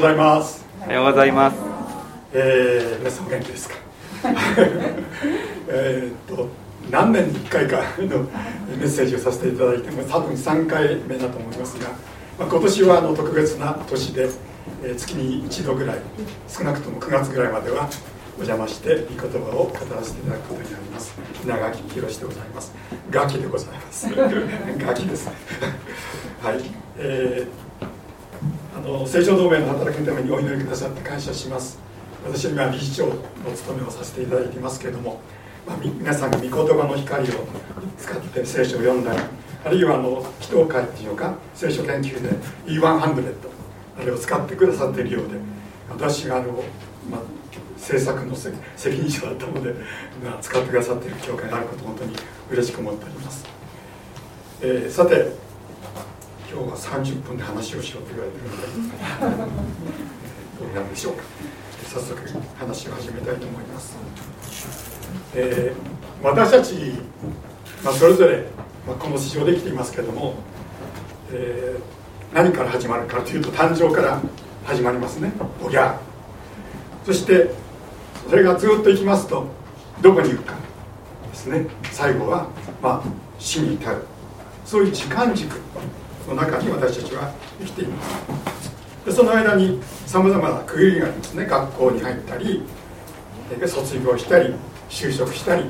ございます。おはようございます。えー、皆さんお元気ですか？えーっと何年に1回かのメッセージをさせていただいても多分3回目だと思いますが、まあ、今年はあの特別な年で、えー月に1度ぐらい少なくとも9月ぐらいまではお邪魔して御言葉を語らせていただくことになります稲垣宏でございますガキでございます ガキですね はいえーあの成長同盟の働きのためにお祈りくださって感謝します。私は今理事長の務めをさせていただいていますけれども、まあ、み皆さんが御言葉の光を使って聖書を読んだりあるいはあの祈祷会っていうか聖書研究で E100 あれを使ってくださっているようで私があの、まあ、制作の責任者だったので、まあ、使ってくださっている教会があることを本当に嬉しく思っております、えーさて今日は30分で話をしようと言われてるのでどうなんでしょうか。早速話を始めたいと思います、えー私たち、まあ、それぞれ、まあ、この市場で生きていますけれども、えー何から始まるかというと誕生から始まりますね。おぎゃ。そしてそれがずっといきますとどこに行くかですね。最後はまあ死に至る。そういう時間軸。の中に私たちは生きています。でその間にさまざまな区切りがありますね。学校に入ったり卒業したり就職したり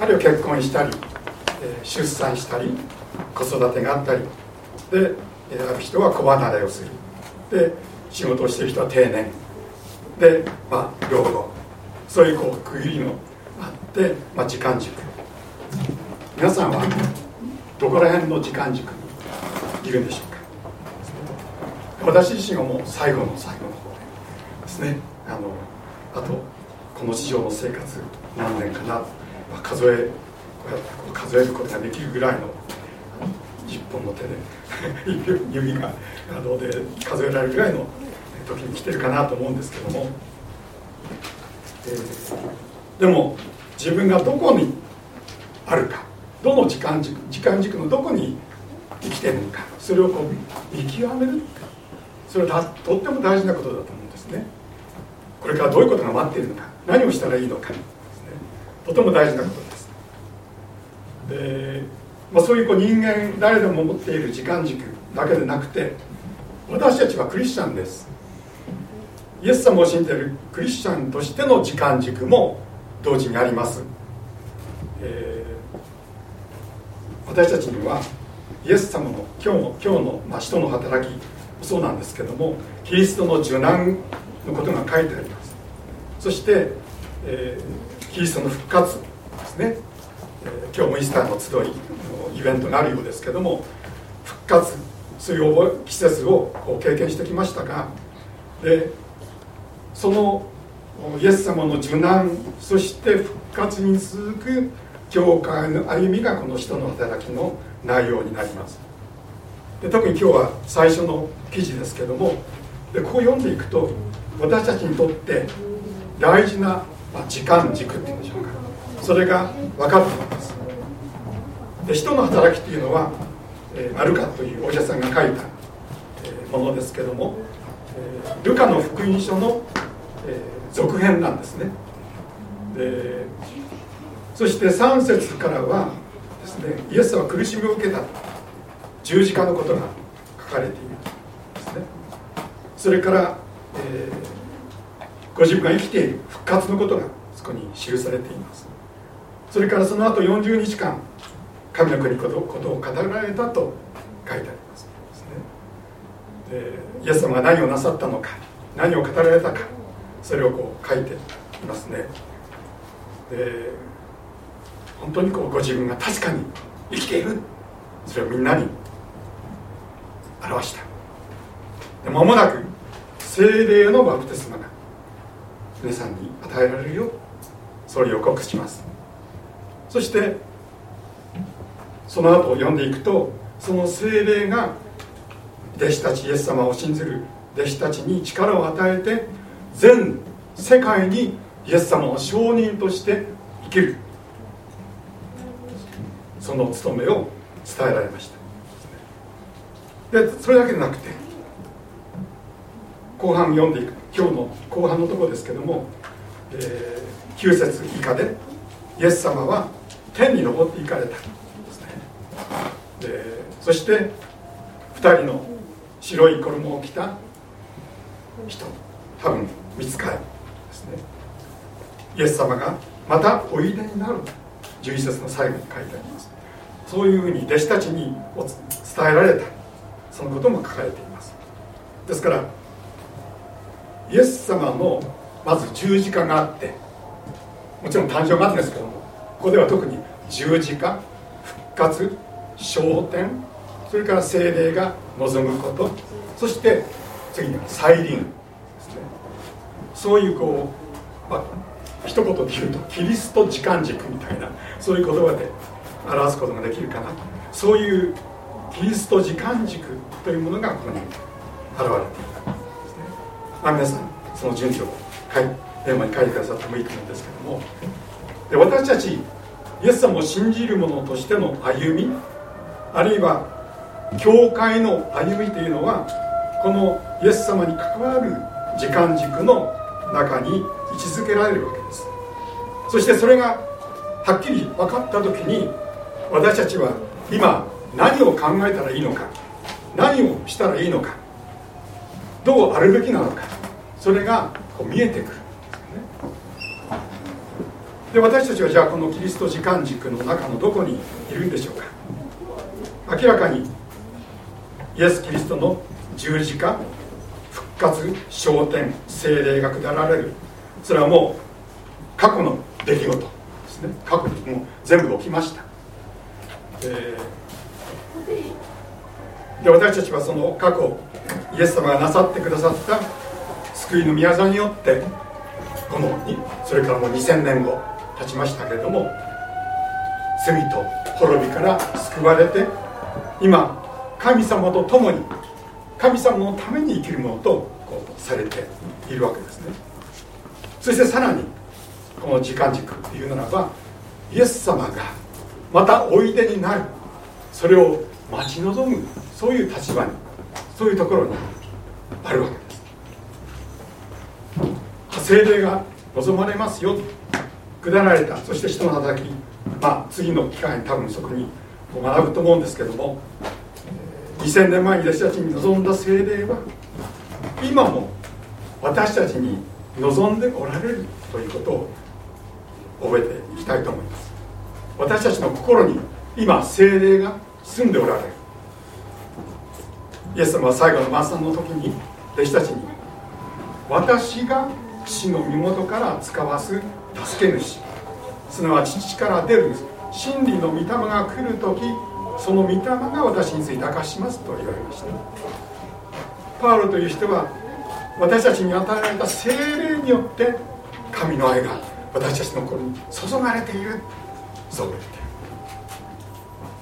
あるいは結婚したり、出産したり子育てがあったりである人は子離れをする。で仕事をしている人は定年。で、まあ、老後。そういうこう区切りのあって、まあ、時間軸。皆さんはどこら辺の時間軸いるんでしょうか？私自身はもう最後の最後の方ですね。あのあとこの地上の生活何年かな、まあ、数え数えることができるぐらいのあの10本の手で 指があので数えられるぐらいの時に来てるかなと思うんですけども、えーでも自分がどこにあるかどの時間軸時間軸のどこに生きてるのかそれをこう見極めるそれはとっても大事なことだと思うんですね。これからどういうことが待っているのか何をしたらいいのかねとても大事なことです。で、まあ、そういうこう人間誰でも持っている時間軸だけでなくて私たちはクリスチャンです。イエス様を信じているクリスチャンとしての時間軸も同時にあります、えー私たちにはイエス様の今日の今日の、まあ、使徒の働きもそうなんですけどもキリストの受難のことが書いてありますそして、えーキリストの復活ですね、えー今日もイースターの集いのイベントがあるようですけども復活そういう季節を経験してきましたがでそのイエス様の受難そして復活に続く教会の歩みがこの人の働きの内容になります。で特に今日は最初の記事ですけどもでこう読んでいくと私たちにとって大事な、まあ、時間軸っていうんでしょうか。それが分かっています。で人の働きっていうのは、えーマルカというお医者さんが書いた、えーものですけども、えールカの福音書の、えー続編なんですね。でそして3節からはですね。イエスは苦しみを受けた。十字架のことが書かれているですね。それから、えーご自分が生きている復活のことがそこに記されています。それからその後40日間神の国のことことを語られたと書いてあります。でイエス様が何をなさったのか何を語られたかそれをこう書いていますね。で本当にこうご自分が確かに生きている。それをみんなに表した。で間もなく精霊のバプテスマが皆さんに与えられるよ。それを予告します。そしてその後を読んでいくとその精霊が弟子たちイエス様を信ずる弟子たちに力を与えて全世界にイエス様の証人として生きる。その務めを伝えられました。でそれだけでなくて後半読んでいく今日の後半のところですけども、えー、9節以下でイエス様は天に昇っていかれたですね。でそして2人の白い衣を着た人多分見つかりですね。イエス様がまたおいでになる。11節の最後に書いてあります。そういうふうに弟子たちに伝えられた。そのことも書かれています。ですからイエス様のまず十字架があってもちろん誕生があるんですけどもここでは特に十字架復活昇天それから精霊が望むことそして次には再臨。ですねそういうこう、まあ、一言で言うとキリスト時間軸みたいなそういう言葉で表すことができるかなそういうキリスト時間軸というものがここに現れていたですね、ま、皆さんその順序をテーマに書いてくださってもいいと思うんですけども。で私たちイエス様を信じる者としての歩みあるいは教会の歩みというのはこのイエス様に関わる時間軸の中に位置づけられるわけです。そしてそれがはっきり分かった時に私たちは今何を考えたらいいのか何をしたらいいのかどうあるべきなのかそれがこう見えてくる。で私たちはじゃあこのキリスト時間軸の中のどこにいるんでしょうか。明らかにイエス・キリストの十字架復活昇天精霊が下られる。それはもう過去の出来事ですね。過去にもう全部起きました、で私たちはその過去イエス様がなさってくださった救いの宮沢によってこのそれからもう2000年後経ちましたけれども罪と滅びから救われて今神様と共に神様のために生きるものとこうされているわけですね。そしてさらにこの時間軸というならばイエス様がまたおいでになる。それを待ち望むそういう立場にそういうところにあるわけ。です精霊が望まれますよ下られたそして人の働きまあ次の機会に多分そこに学ぶと思うんですけども2000年前に弟子たちに望んだ精霊は今も私たちに望んでおられるということを覚えていきたいと思います。私たちの心に今精霊が住んでおられる。イエス様は最後の晩餐の時に弟子たちに私が死の身元から使わす助け主。すなわち父から出る真理の御霊が来る時その御霊が私について明かしますと言われました。パウロという人は私たちに与えられた精霊によって神の愛が私たちの心に注がれている。そう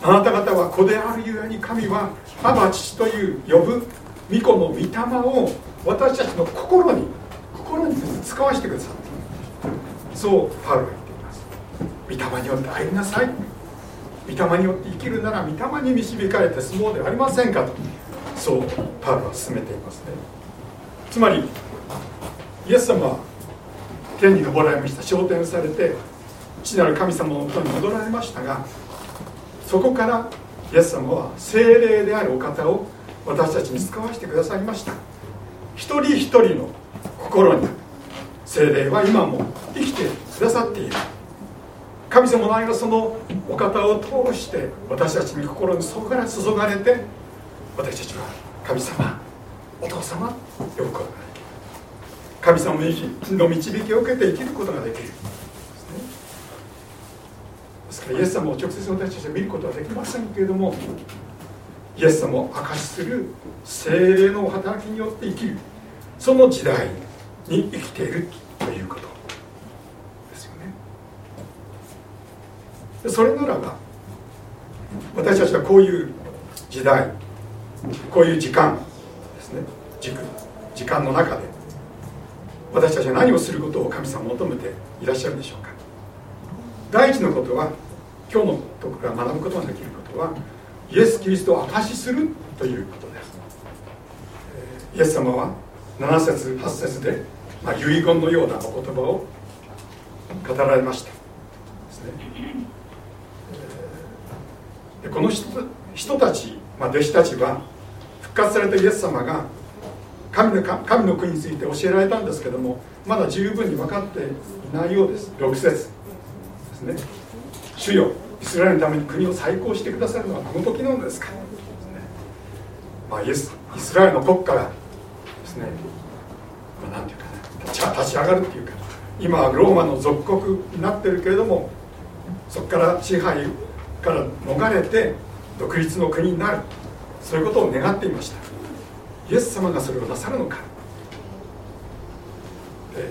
あなた方は子であるゆえに神は「ア父」という呼ぶ御子の御霊を私たちの心に心に使わせてくださったそうパウロは言っています。御霊によって入りなさい。御霊によって生きるなら御霊に導かれて相撲ではありませんかと。そうパウロは進めていますね。つまりイエス様は天に昇られました。昇天されて父なる神様のもとに戻られましたがそこからイエス様は精霊であるお方を私たちに使わせてくださいました。一人一人の心に精霊は今も生きてくださっている。神様の愛がそのお方を通して私たちに心にそこから注がれて私たちは神様お父様呼ぶことができる神様の導きを受けて生きることができる。ですからイエス様を直接私たちは見ることはできませんけれどもイエス様を証しする精霊の働きによって生きる。その時代に生きているということですよね。それならば私たちはこういう時代こういう時間ですね。軸時間の中で私たちは何をすることを神様求めていらっしゃるでしょうか。第一のことは今日のとこから学ぶことができることはイエス・キリストを証しするということです。イエス様は7節8節で、まあ、遺言のようなお言葉を語られました。ですね、でこの人人たち、まあ、弟子たちは復活されたイエス様が神の神の国について教えられたんですけどもまだ十分に分かっていないようです。6節ですね。主よイスラエルのために国を再興してくださるのはこの時なのですか、ねまあ、イスイスラエルの国家がですね、まあ、なんていうかな立ち上がるっていうか今はローマの属国になってるけれどもそこから支配から逃れて独立の国になるそういうことを願っていました。イエス様がそれをなさるのか、え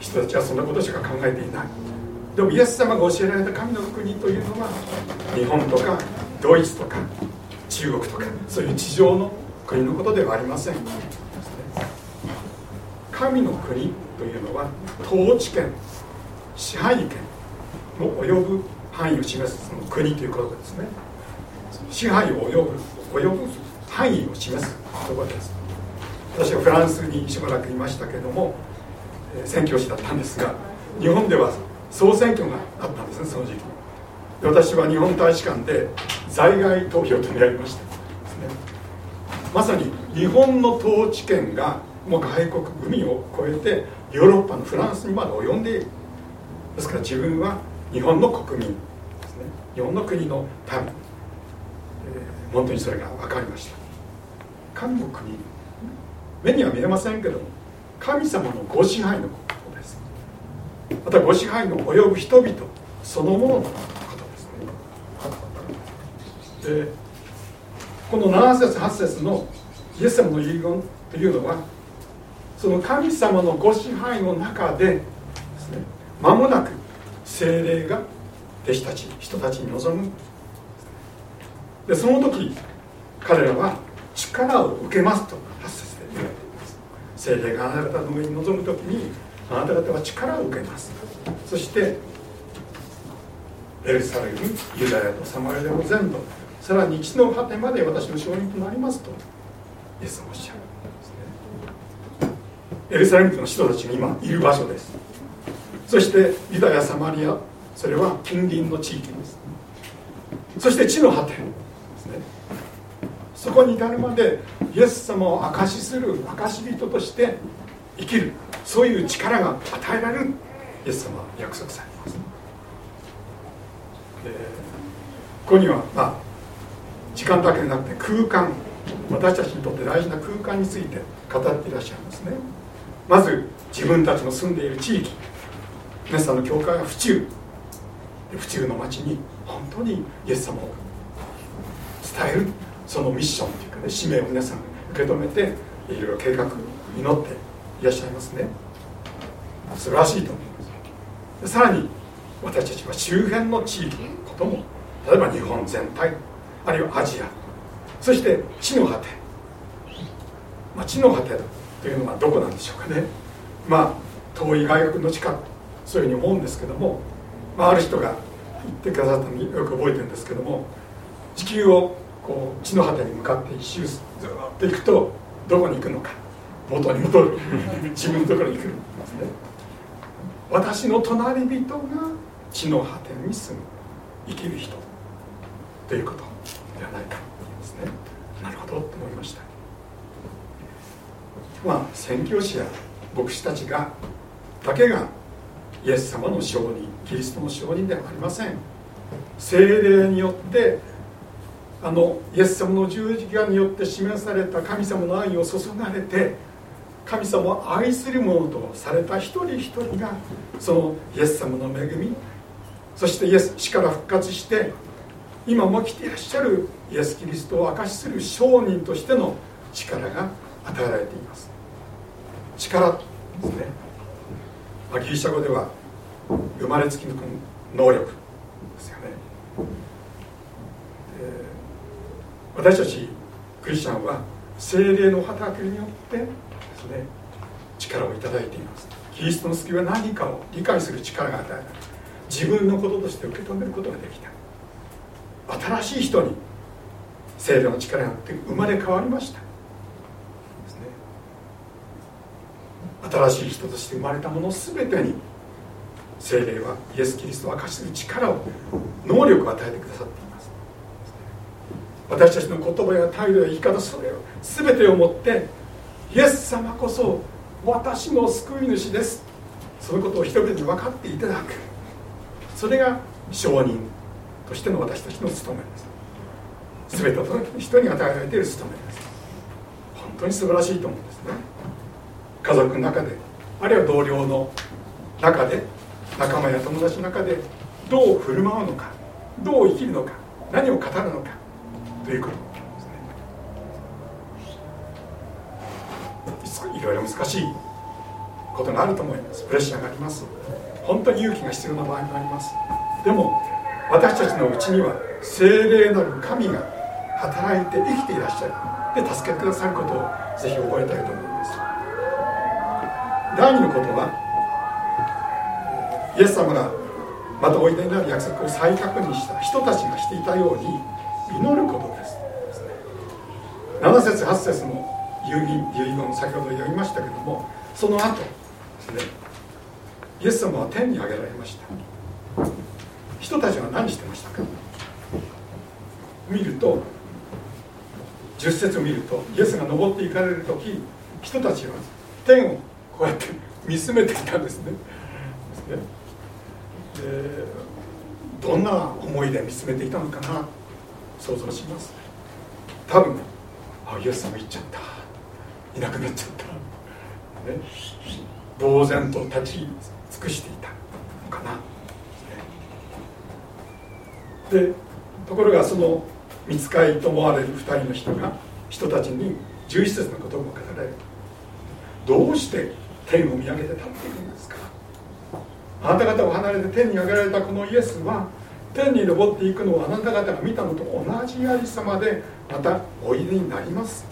ー、人たちはそんなことしか考えていない。でもイエス様が教えられた神の国というのは日本とかドイツとか中国とかそういう地上の国のことではありません。神の国というのは統治権支配権の及ぶ範囲を示すその国ということですね。支配を及ぶ及ぶ範囲を示す言葉です。私はフランスにしばらくいましたけども、宣教師だったんですが日本では総選挙があったんですね。その時期で私は日本大使館で在外投票というのをやりました、ね、まさに日本の統治権がもう外国海を越えてヨーロッパのフランスにまで及んでいるですから自分は日本の国民ですね。日本の国の民、えー、本当にそれが分かりました神の国目には見えませんけども神様のご支配のことですまたご支配の及ぶ人々そのもののことですねでこの7節8節のイエス様の遺言というのはその神様のご支配の中でですね間もなく精霊が弟子たち人たちに臨む。でその時彼らは力を受けますと8節で言われています。精霊があなたの上に臨む時にあなた方は力を受けます。そしてエルサレムユダヤとサマリアの全土さらに地の果てまで私の証人となりますとイエスはおっしゃるんですね。エルサレムの人たちが今いる場所です。そしてユダヤサマリアそれは近隣の地域です。そして地の果てですね。そこに至るまでイエス様を証しする証人として生きる。そういう力が与えられるイエス様は約束されます。でここにはまあ時間だけでなくて空間私たちにとって大事な空間について語っていらっしゃいますね。まず自分たちの住んでいる地域皆さんの教会は府中。府中の町に本当にイエス様を伝えるそのミッションというかね使命を皆さん受け止めていろいろ計画祈っていらっしゃいますね。素晴らしいと思います。さらに私たちは周辺の地域のことも例えば日本全体あるいはアジアそして地の果て、まあ、地の果てというのはどこなんでしょうかね。まあ遠い外国の近くそういうふうに思うんですけども、まあ、ある人が言ってくださったのによく覚えてるんですけども地球をこう地の果てに向かって一周ずっと行くとどこに行くのか。元に戻る。自分のところに来る。んですね私の隣人が地の果てに住む生きる人ということではないかですね。なるほどと思いました。まあ宣教師や牧師たちがだけがイエス様の証人キリストの証人ではありません。精霊によってあのイエス様の十字架によって示された神様の愛を注がれて神様を愛する者とされた一人一人がそのイエス様の恵みそしてイエス死から復活して今も来ていらっしゃるイエス・キリストを証しする証人としての力が与えられています。力ですね、ま、ギリシャ語では生まれつきの能力ですよね、私たちクリスチャンは精霊の働きによってですね力をいただいています。キリストの救いは何かを理解する力が与えられ自分のこととして受け止めることができた。新しい人に精霊の力によって生まれ変わりました。新しい人として生まれたもの全てに精霊はイエス・キリストを明かしする力を能力を与えてくださっています。私たちの言葉や態度や生き方それを全てをもってイエス様こそ私の救い主です。そのことを人々に分かっていただく。それが証人としての私たちの務めです。全ての人に与えられている務めです。本当に素晴らしいと思うんですね。家族の中であるいは同僚の中で仲間や友達の中でどう振る舞うのかどう生きるのか何を語るのかということ。いろいろ難しいことがあると思います。プレッシャーがあります。本当に勇気が必要な場合もあります。でも私たちのうちには精霊なる神が働いて生きていらっしゃる。で助けてくださることをぜひ覚えたいと思います。第二のことはイエス様がまたおいでになる約束を再確認した人たちがしていたように祈ることです。7節8節の遺言先ほど読みましたけどもその後ですねイエス様は天に上げられました。人たちは何してましたか？見ると10節を見るとイエスが登っていかれる時人たちは天をこうやって 見つめていたんですね。ですね。でどんな思いで見つめていたのかな？想像します。多分あイエス様行っちゃった。いなくなっちゃった、ね、呆然と立ち尽くしていたのかな、でところがその見つかりと思われる2人の人が人たちに11節の言葉を語られるどうして天を見上げて立っているんですか。あなた方を離れて天に上げられたこのイエスは天に昇っていくのをあなた方が見たのと同じありさまでまたおいでになります。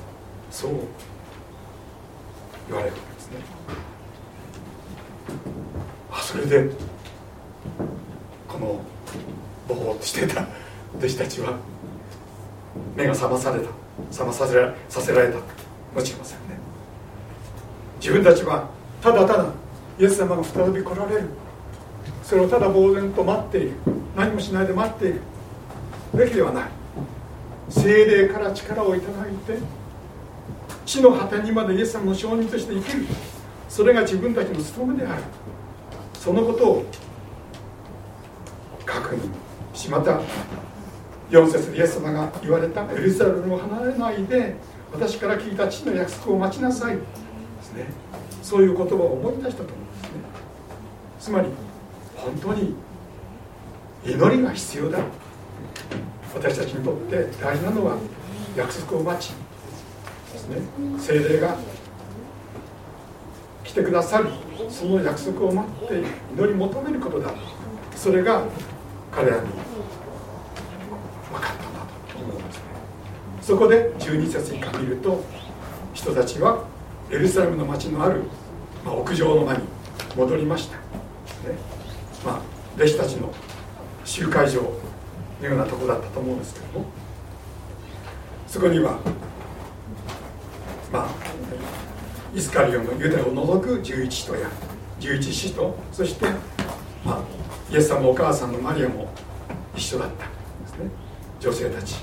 そう。言われるわけですね。あそれでこのぼーっとしてた弟子たちは目が覚まされた覚まさせらさせられたもしれませんね。自分たちはただただイエス様が再び来られる。それをただ呆然と待っている。何もしないで待っている。べきではない。精霊から力をいただいて地の果てにまでイエス様の証人として生きる。それが自分たちの務めである。そのことを確認しまた4節でイエス様が言われたエルサレムを離れないで私から聞いた父の約束を待ちなさい。ですね。そういう言葉を思い出したと思うんですね。つまり本当に祈りが必要だ。私たちにとって大事なのは約束を待ちですね。精霊が来てくださるその約束を待って祈り求めることだ。それが彼らに分かったんだと思うんですね。そこで12節以下見ると人たちはエルサレムの町のある、まあ、屋上の間に戻りました、ね、まあ、弟子たちの集会場のようなとこだったと思うんですけども。そこにはまあイスカリオンのユダヤを除く11人や11使徒そして、まあ、イエス様お母さんのマリアも一緒だったですね。女性たち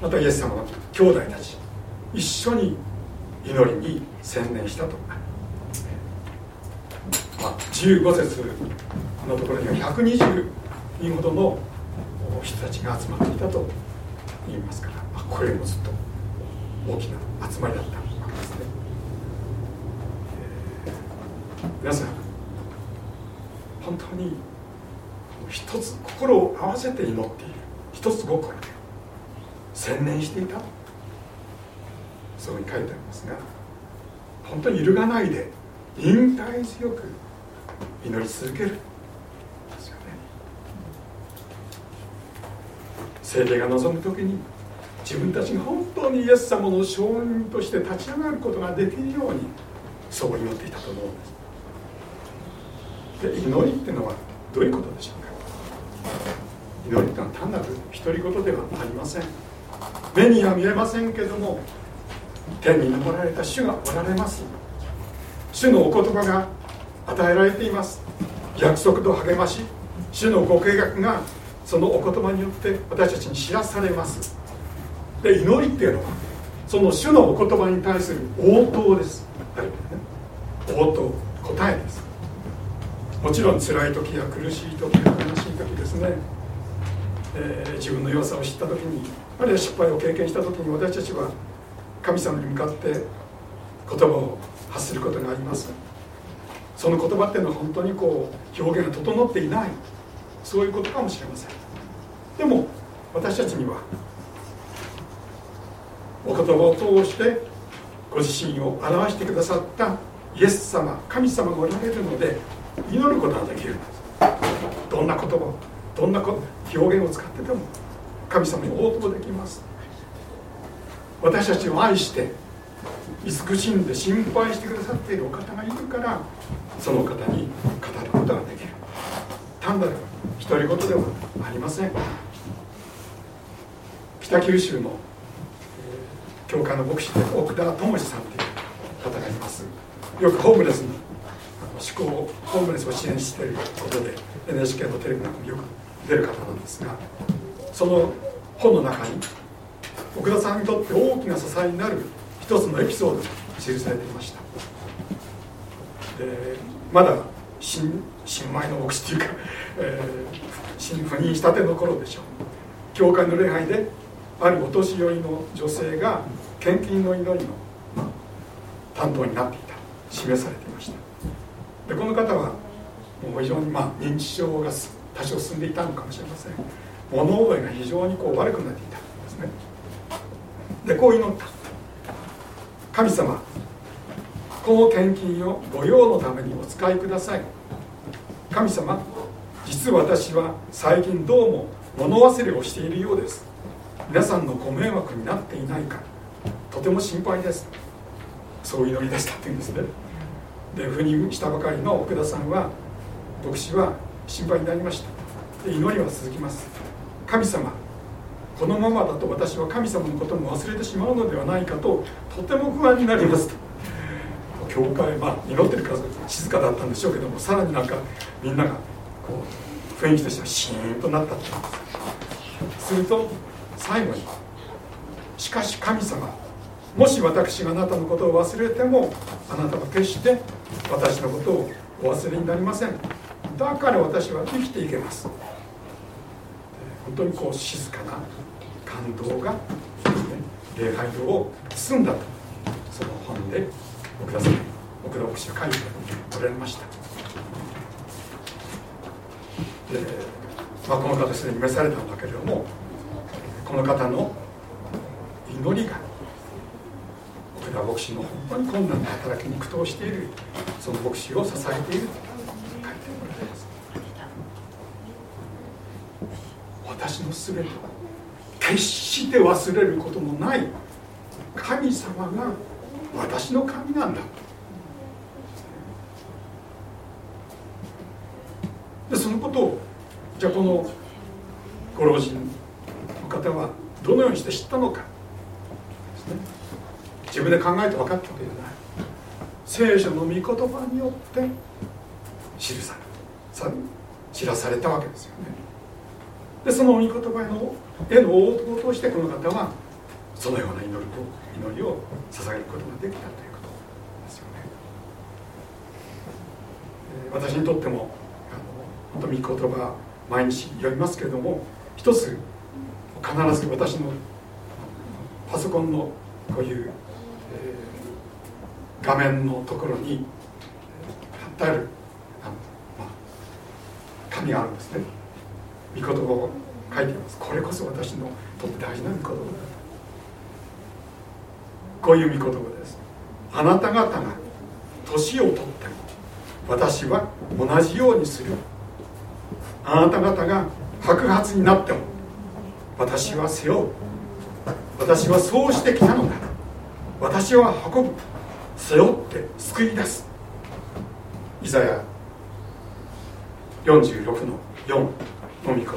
またイエス様の兄弟たち一緒に祈りに専念したと。まあ、15節のところには120人ほどの人たちが集まっていたと言いますから、まあ、これもずっと大きな集まりだった。ですね、皆さん本当に一つ心を合わせて祈っている。一つ心で専念していた。そこに書いてありますが本当に揺るがないで忍耐強く祈り続ける。ですよね聖霊が望む時に自分たちが本当にイエス様の証人として立ち上がることができるようにそう祈っていたと思うんです。で祈りっていうのはどういうことでしょうか。祈りってのは単なる独り言ではありません。目には見えませんけども天に昇られた主がおられます。主のお言葉が与えられています。約束と励まし主のご計画がそのお言葉によって私たちに知らされます。で祈りっていうのはその主のお言葉に対する応答です。応答答えです。もちろん辛い時や苦しい時や悲しい時ですね、えー、自分の弱さを知った時にあるいは失敗を経験した時に私たちは神様に向かって言葉を発することがあります。その言葉っていうのは本当にこう表現が整っていない。そういうことかもしれません。でも私たちにはお言葉を通してご自身を表してくださったイエス様神様がおられるので祈ることができるんです。どんな言葉どんな表現を使ってても神様に応答できます。私たちを愛して慈しんで心配してくださっているお方がいるからその方に語ることができる。単なる独り言ではありません。北九州の教会の牧師で奥田智さんという方がいます。よくホームレスの思考ホームレスを支援していることで NHK のテレビなんかもよく出る方なんですがその本の中に奥田さんにとって大きな支えになる一つのエピソードが記されていました。でまだ新新米の牧師というか、えー、新赴任したての頃でしょう。教会の礼拝であるお年寄りの女性が献金の祈りの担当になっていた示されていました。でこの方はもう非常にまあ認知症が多少進んでいたのかもしれません。物覚えが非常にこう悪くなっていたんですね。でこう祈った。神様この献金を御用のためにお使いください。神様実は私は最近どうも物忘れをしているようです。皆さんのご迷惑になっていないかとても心配です。そう祈り出したっていうんですね。で赴任したばかりの奥田さんは牧師は心配になりました。で祈りは続きます。神様このままだと私は神様のことも忘れてしまうのではないかととても不安になりますと教会まあ祈ってるから静かだったんでしょうけどもさらになんかみんながこう雰囲気としてはシーンとなったってすると最後に「しかし神様もし私があなたのことを忘れてもあなたは決して私のことをお忘れになりません。だから私は生きていけます」本当にこう静かな感動が、礼拝堂を包んだとその本で奥田さん奥田牧師が書いておられました。で、まあ、この方すでに召されたんだけれどもの方の祈りが奥田牧師の本当に困難な働きに苦闘しているその牧師を支えていると書いておられます。私の全ては決して忘れることのない神様が私の神なんだでそのことをじゃあこのご老人の方はどのか、ね、自分で考えて分かったわけじゃない。聖書の御言葉によって記され知らされたわけですよね。でその御言葉のへの応答としてこの方はそのような祈りと祈りを捧げることができたということですよね、私にとってもあの本当御言葉毎日読みますけれども一つ必ず私のパソコンのこういう、えー、画面のところに貼ってあるあの、まあ、紙があるんですね。御言葉を書いています。これこそ私のとって大事な御言葉だこういう御言葉です。あなた方が年を取っても私は同じようにする。あなた方が白髪になっても私は背負う。私はそうしてきたのだ。私は運ぶ。背負って救い出す。イザヤ46の4の御言葉、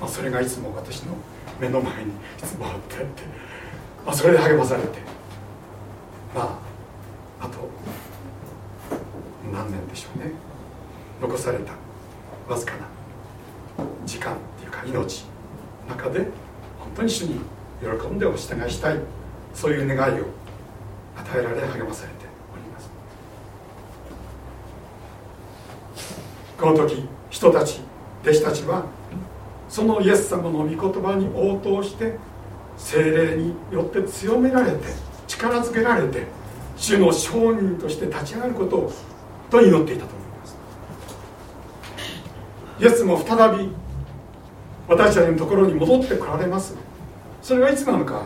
まあ、それがいつも私の目の前にいつもあってあって、まあ、それで励まされて。まああと何年でしょうね。残された。わずかな時間っていうか命の中で本当に主に喜んでお従いしたい。そういう願いを与えられ励まされております。この時人たち弟子たちはそのイエス様の御言葉に応答して精霊によって強められて力づけられて主の証人として立ち上がることをと祈っていたと思います。イエスも再び私たちのところに戻ってこられます。それはいつなのか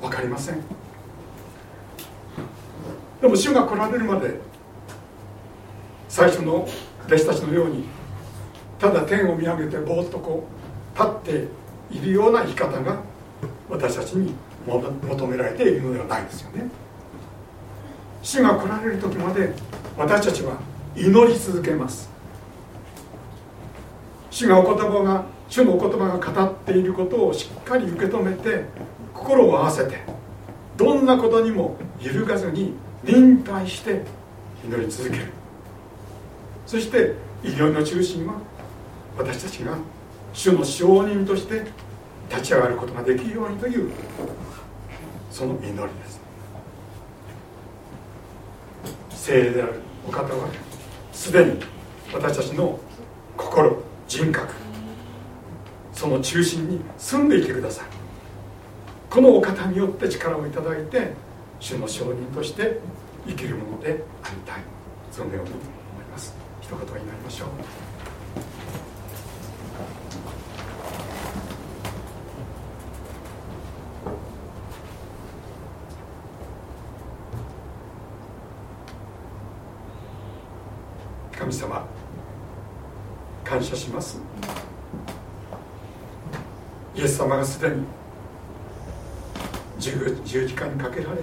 分かりません。でも主が来られるまで最初の弟子たちのようにただ天を見上げてぼーっとこう立っているような生き方が私たちに求められているのではないですよね。主が来られる時まで私たちは祈り続けます。主がお言葉が主のお言葉が語っていることをしっかり受け止めて心を合わせてどんなことにも揺るがずに忍耐して祈り続ける。そして祈りの中心は私たちが主の証人として立ち上がることができるようにというその祈りです。聖霊であるお方はすでに私たちの心人格その中心に住んでいてください。このお方によって力をいただいて主の証人として生きるものでありたい。そのように思います。一言になりましょう。神様感謝します。イエス様がすでに十十字架にかけられ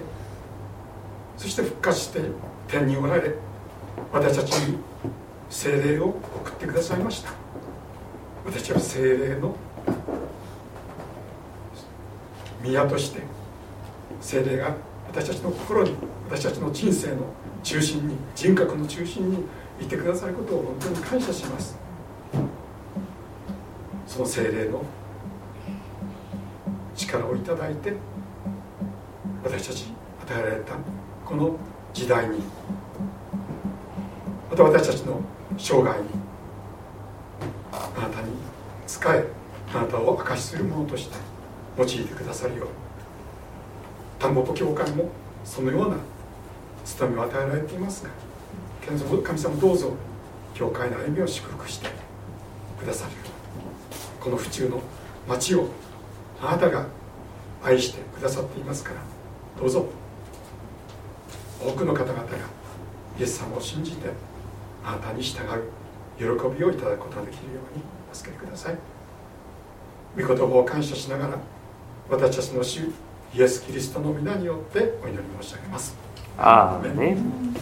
そして復活して天におられ私たちに精霊を送ってくださいました。私は精霊の宮として精霊が私たちの心に私たちの人生の中心に人格の中心にいてくださることを本当に感謝します。その精霊の力をいただいて私たち与えられたこの時代にまた私たちの生涯にあなたに仕えあなたを証しするものとして用いてくださるよう田んぼと教会もそのような務めを与えられていますが神様どうぞ教会の歩みを祝福してくださるこの府中の町をあなたが愛してくださっていますからどうぞ多くの方々がイエス様を信じてあなたに従う喜びをいただくことができるように助けてください御言葉を感謝しながら私たちの主イエス・キリストの皆によってお祈り申し上げます。アーメン